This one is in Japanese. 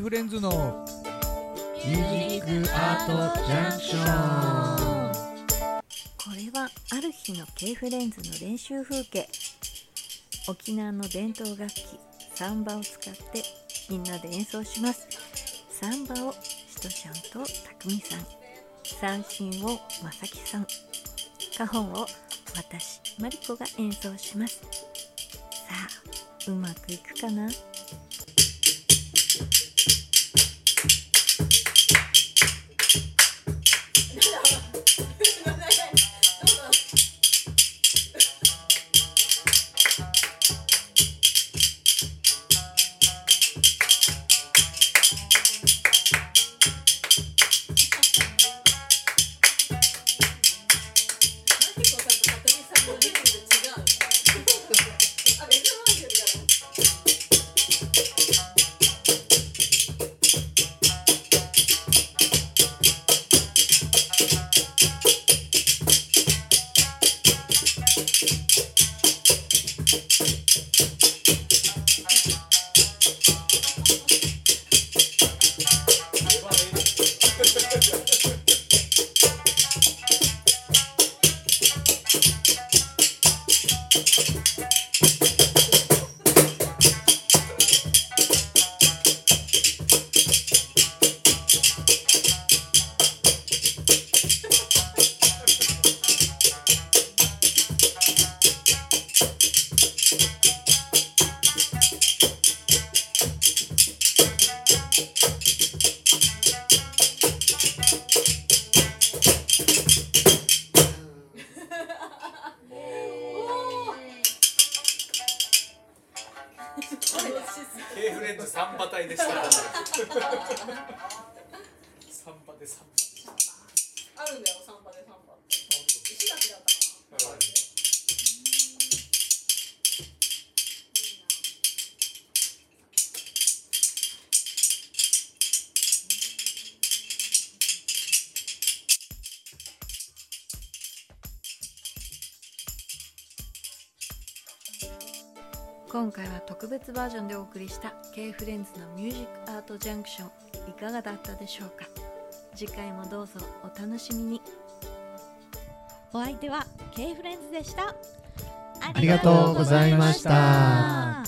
フレンズのミュージックアートジャンクション。これはある日の K フレンズの練習風景。沖縄の伝統楽器サンバを使ってみんなで演奏します。サンバをしとちゃんとたくみさん三振をまさきさんカホンを私マリコが演奏します。さあうまくいくかな？K フレンズ3馬体でした。今回は特別バージョンでお送りした K フレンズのミュージックアートジャンクションいかがだったでしょうか？次回もどうぞお楽しみに。お相手は K フレンズでした。ありがとうございました。